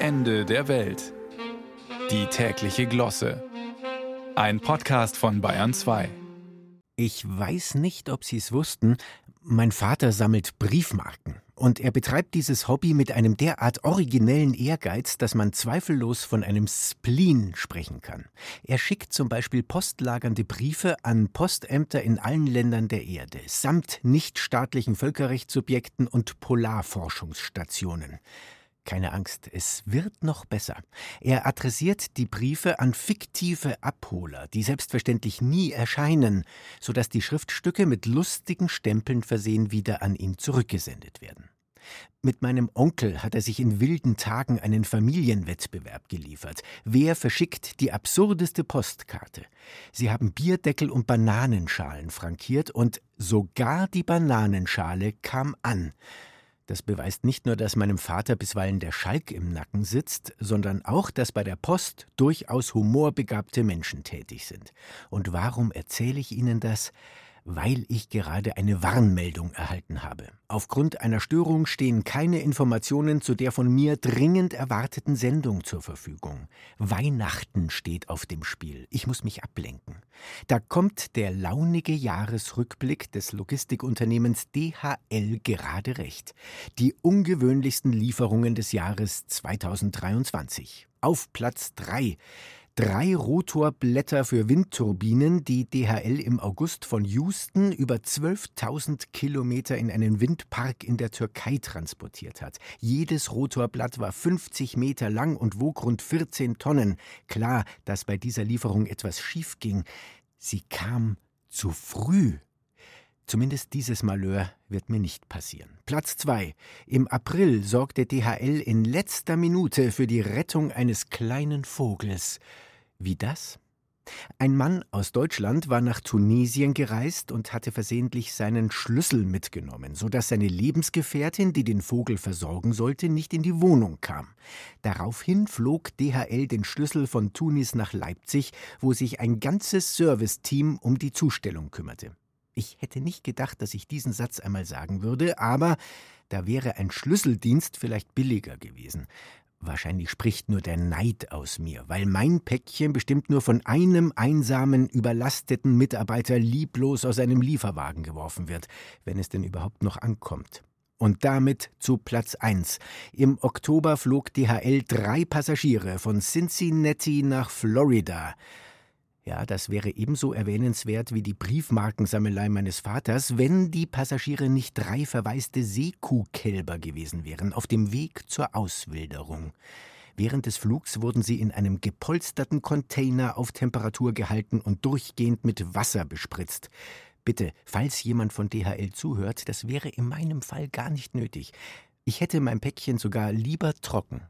Ende der Welt. Die tägliche Glosse. Ein Podcast von Bayern 2. Ich weiß nicht, ob Sie es wussten, mein Vater sammelt Briefmarken. Und er betreibt dieses Hobby mit einem derart originellen Ehrgeiz, dass man zweifellos von einem Spleen sprechen kann. Er schickt zum Beispiel postlagernde Briefe an Postämter in allen Ländern der Erde, samt nichtstaatlichen Völkerrechtssubjekten und Polarforschungsstationen. Keine Angst, es wird noch besser. Er adressiert die Briefe an fiktive Abholer, die selbstverständlich nie erscheinen, sodass die Schriftstücke mit lustigen Stempeln versehen wieder an ihn zurückgesendet werden. Mit meinem Onkel hat er sich in wilden Tagen einen Familienwettbewerb geliefert. Wer verschickt die absurdeste Postkarte? Sie haben Bierdeckel und Bananenschalen frankiert und sogar die Bananenschale kam an. Das beweist nicht nur, dass meinem Vater bisweilen der Schalk im Nacken sitzt, sondern auch, dass bei der Post durchaus humorbegabte Menschen tätig sind. Und warum erzähle ich Ihnen das? Weil ich gerade eine Warnmeldung erhalten habe. Aufgrund einer Störung stehen keine Informationen zu der von mir dringend erwarteten Sendung zur Verfügung. Weihnachten steht auf dem Spiel. Ich muss mich ablenken. Da kommt der launige Jahresrückblick des Logistikunternehmens DHL gerade recht. Die ungewöhnlichsten Lieferungen des Jahres 2023. Auf Platz 3 drei Rotorblätter für Windturbinen, die DHL im August von Houston über 12.000 Kilometer in einen Windpark in der Türkei transportiert hat. Jedes Rotorblatt war 50 Meter lang und wog rund 14 Tonnen. Klar, dass bei dieser Lieferung etwas schief ging. Sie kam zu früh. Zumindest dieses Malheur wird mir nicht passieren. Platz 2. Im April sorgte DHL in letzter Minute für die Rettung eines kleinen Vogels. Wie das? Ein Mann aus Deutschland war nach Tunesien gereist und hatte versehentlich seinen Schlüssel mitgenommen, so dass seine Lebensgefährtin, die den Vogel versorgen sollte, nicht in die Wohnung kam. Daraufhin flog DHL den Schlüssel von Tunis nach Leipzig, wo sich ein ganzes Serviceteam um die Zustellung kümmerte. Ich hätte nicht gedacht, dass ich diesen Satz einmal sagen würde, aber da wäre ein Schlüsseldienst vielleicht billiger gewesen. Wahrscheinlich spricht nur der Neid aus mir, weil mein Päckchen bestimmt nur von einem einsamen, überlasteten Mitarbeiter lieblos aus einem Lieferwagen geworfen wird, wenn es denn überhaupt noch ankommt. Und damit zu Platz 1. Im Oktober flog DHL drei Passagiere von Cincinnati nach Florida. Ja, das wäre ebenso erwähnenswert wie die Briefmarkensammelei meines Vaters, wenn die Passagiere nicht drei verwaiste Seekuhkälber gewesen wären, auf dem Weg zur Auswilderung. Während des Flugs wurden sie in einem gepolsterten Container auf Temperatur gehalten und durchgehend mit Wasser bespritzt. Bitte, falls jemand von DHL zuhört, das wäre in meinem Fall gar nicht nötig. Ich hätte mein Päckchen sogar lieber trocken.